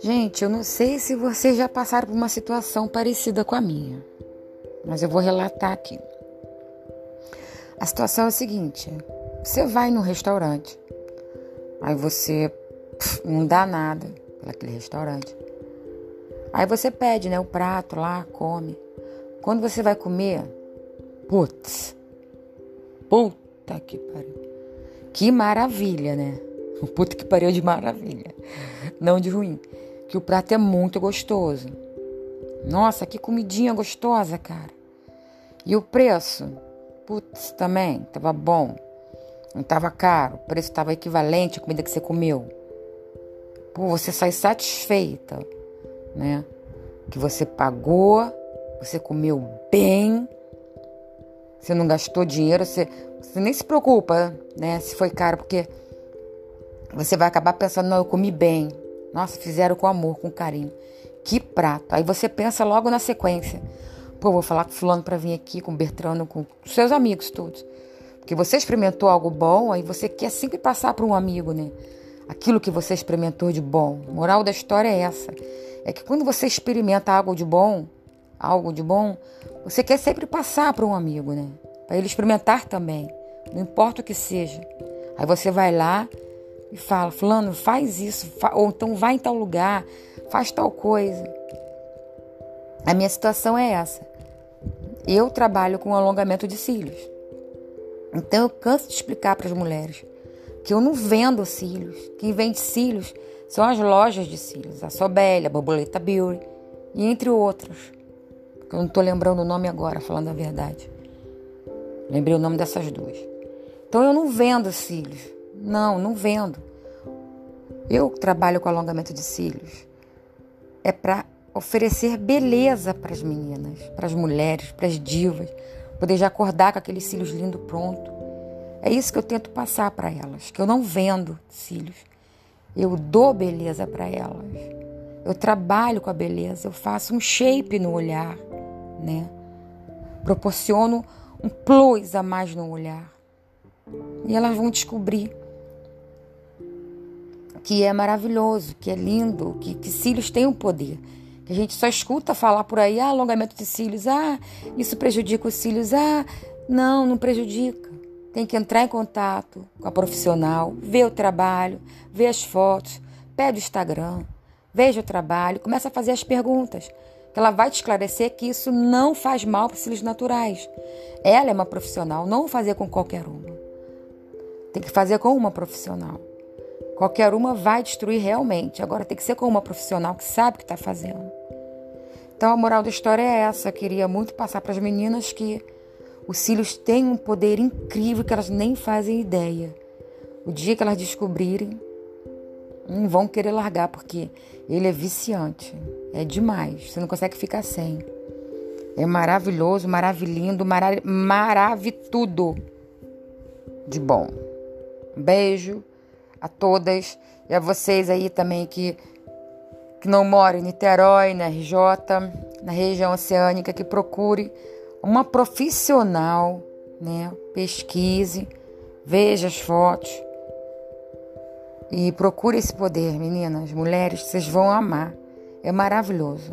Gente, eu não sei se vocês já passaram por uma situação parecida com a minha, mas eu vou relatar aqui. A situação é a seguinte: você vai num restaurante, aí você pff, não dá nada naquele restaurante. Aí você pede, né, o prato lá, come. Quando você vai comer, putz, puta que pariu. Que maravilha, né? Puta que pariu de maravilha. Não de ruim que o prato é muito gostoso. Nossa, que comidinha gostosa, cara. E o preço? Putz, também tava bom. Não tava caro, o preço tava equivalente à comida que você comeu. Pô, você sai satisfeita, né? Que você pagou, você comeu bem, você não gastou dinheiro, você, você nem se preocupa, né? Se foi caro, porque você vai acabar pensando, não, eu comi bem. Nossa, fizeram com amor, com carinho. Que prato. Aí você pensa logo na sequência. Pô, vou falar com fulano para vir aqui, com Bertrano, com seus amigos todos. Porque você experimentou algo bom, aí você quer sempre passar para um amigo, né? Aquilo que você experimentou de bom. Moral da história é essa. É que quando você experimenta algo de bom, algo de bom, você quer sempre passar para um amigo, né? Para ele experimentar também. Não importa o que seja. Aí você vai lá e fala: Fulano, faz isso, ou então vai em tal lugar, faz tal coisa. A minha situação é essa. Eu trabalho com alongamento de cílios. Então eu canso de explicar para as mulheres que eu não vendo cílios. Quem vende cílios são as lojas de cílios, a Sobel, a Borboleta Beauty e entre outras. Eu não estou lembrando o nome agora, falando a verdade. Lembrei o nome dessas duas. Então eu não vendo cílios. Não, não vendo. Eu trabalho com alongamento de cílios. É para oferecer beleza para as meninas, para as mulheres, para as divas, poder já acordar com aqueles cílios lindos pronto. É isso que eu tento passar para elas, que eu não vendo cílios. Eu dou beleza para elas. Eu trabalho com a beleza, eu faço um shape no olhar, né? Proporciono um plus a mais no olhar. E elas vão descobrir que é maravilhoso, que é lindo, que, que cílios têm um poder. Que a gente só escuta falar por aí, ah, alongamento de cílios, ah, isso prejudica os cílios, ah, não, não prejudica. Tem que entrar em contato com a profissional, ver o trabalho, ver as fotos, pede o Instagram, veja o trabalho, começa a fazer as perguntas. Que ela vai te esclarecer que isso não faz mal para os cílios naturais. Ela é uma profissional, não fazer com qualquer uma. Tem que fazer com uma profissional. Qualquer uma vai destruir realmente. Agora tem que ser com uma profissional que sabe o que está fazendo. Então a moral da história é essa. Eu queria muito passar para as meninas que os cílios têm um poder incrível que elas nem fazem ideia. O dia que elas descobrirem, não vão querer largar, porque ele é viciante. É demais. Você não consegue ficar sem. É maravilhoso, maravilhindo, marav maravilhudo de bom. Beijo a todas e a vocês aí também que, que não moram em Niterói, na RJ, na região oceânica, que procure uma profissional, né? Pesquise, veja as fotos e procure esse poder, meninas, mulheres, vocês vão amar. É maravilhoso.